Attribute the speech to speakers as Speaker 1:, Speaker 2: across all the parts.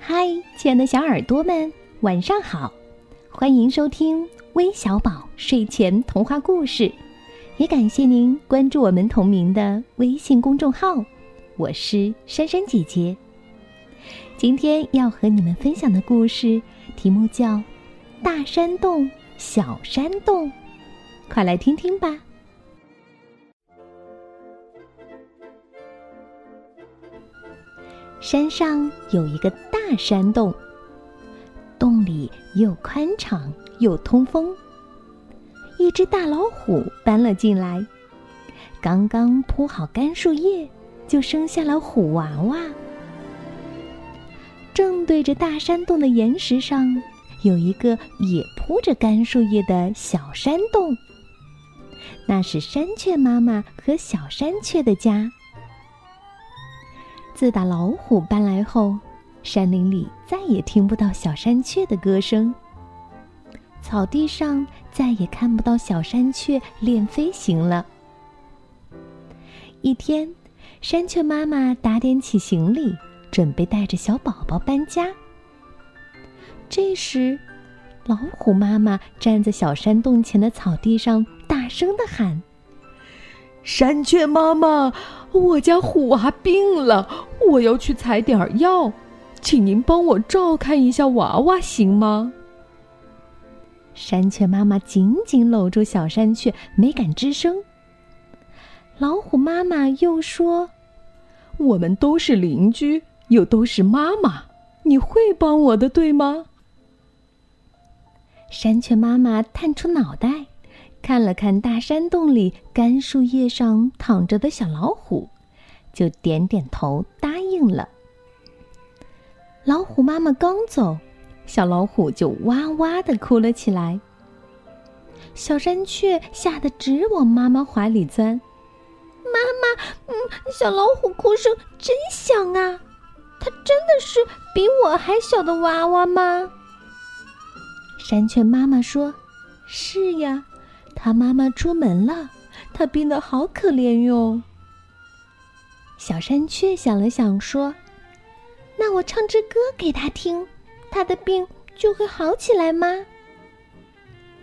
Speaker 1: 嗨，亲爱的小耳朵们，晚上好！欢迎收听微小宝睡前童话故事，也感谢您关注我们同名的微信公众号。我是珊珊姐姐。今天要和你们分享的故事题目叫《大山洞小山洞》，快来听听吧。山上有一个大山洞，洞里又宽敞又通风。一只大老虎搬了进来，刚刚铺好干树叶，就生下了虎娃娃。正对着大山洞的岩石上，有一个也铺着干树叶的小山洞，那是山雀妈妈和小山雀的家。自打老虎搬来后，山林里再也听不到小山雀的歌声。草地上再也看不到小山雀练飞行了。一天，山雀妈妈打点起行李，准备带着小宝宝搬家。这时，老虎妈妈站在小山洞前的草地上，大声的喊：“
Speaker 2: 山雀妈妈！”我家虎娃病了，我要去采点儿药，请您帮我照看一下娃娃，行吗？
Speaker 1: 山雀妈妈紧紧搂住小山雀，没敢吱声。老虎妈妈又说：“
Speaker 2: 我们都是邻居，又都是妈妈，你会帮我的，对吗？”
Speaker 1: 山雀妈妈探出脑袋。看了看大山洞里干树叶上躺着的小老虎，就点点头答应了。老虎妈妈刚走，小老虎就哇哇的哭了起来。小山雀吓得直往妈妈怀里钻。
Speaker 3: 妈妈，嗯，小老虎哭声真响啊！它真的是比我还小的娃娃吗？
Speaker 1: 山雀妈妈说：“是呀。”它妈妈出门了，它病得好可怜哟。小山雀想了想，说：“
Speaker 3: 那我唱支歌给他听，他的病就会好起来吗？”“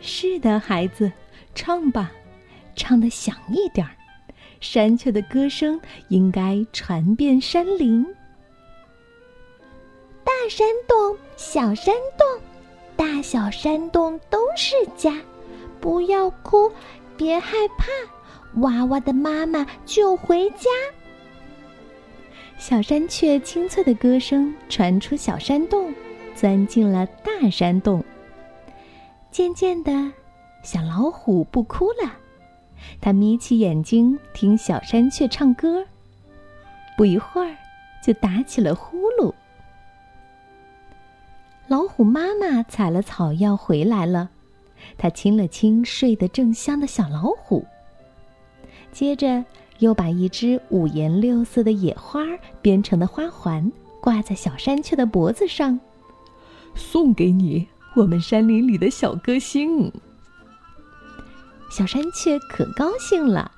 Speaker 1: 是的，孩子，唱吧，唱的响一点儿，山雀的歌声应该传遍山林。”
Speaker 3: 大山洞，小山洞，大小山洞都是家。不要哭，别害怕，娃娃的妈妈就回家。
Speaker 1: 小山雀清脆的歌声传出小山洞，钻进了大山洞。渐渐的，小老虎不哭了，它眯起眼睛听小山雀唱歌。不一会儿，就打起了呼噜。老虎妈妈采了草药回来了。它亲了亲睡得正香的小老虎，接着又把一只五颜六色的野花编成的花环挂在小山雀的脖子上，
Speaker 2: 送给你，我们山林里的小歌星。
Speaker 1: 小山雀可高兴了，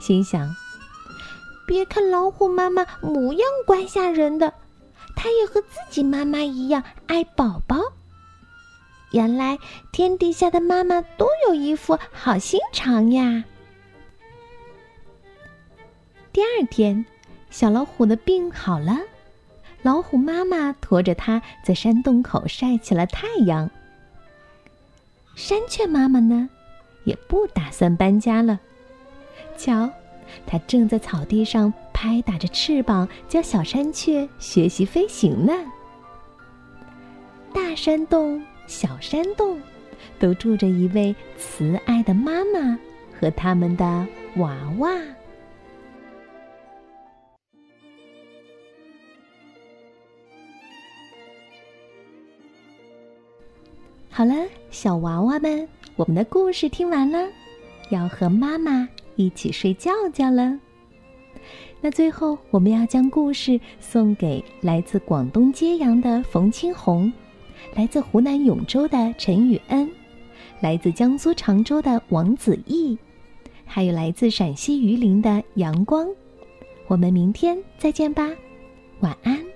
Speaker 1: 心想：
Speaker 3: 别看老虎妈妈模样怪吓人的，它也和自己妈妈一样爱宝宝。原来天底下的妈妈都有一副好心肠呀！
Speaker 1: 第二天，小老虎的病好了，老虎妈妈驮着它在山洞口晒起了太阳。山雀妈妈呢，也不打算搬家了。瞧，它正在草地上拍打着翅膀，教小山雀学习飞行呢。大山洞。小山洞，都住着一位慈爱的妈妈和他们的娃娃。好了，小娃娃们，我们的故事听完了，要和妈妈一起睡觉觉了。那最后，我们要将故事送给来自广东揭阳的冯清红。来自湖南永州的陈雨恩，来自江苏常州的王子毅，还有来自陕西榆林的阳光，我们明天再见吧，晚安。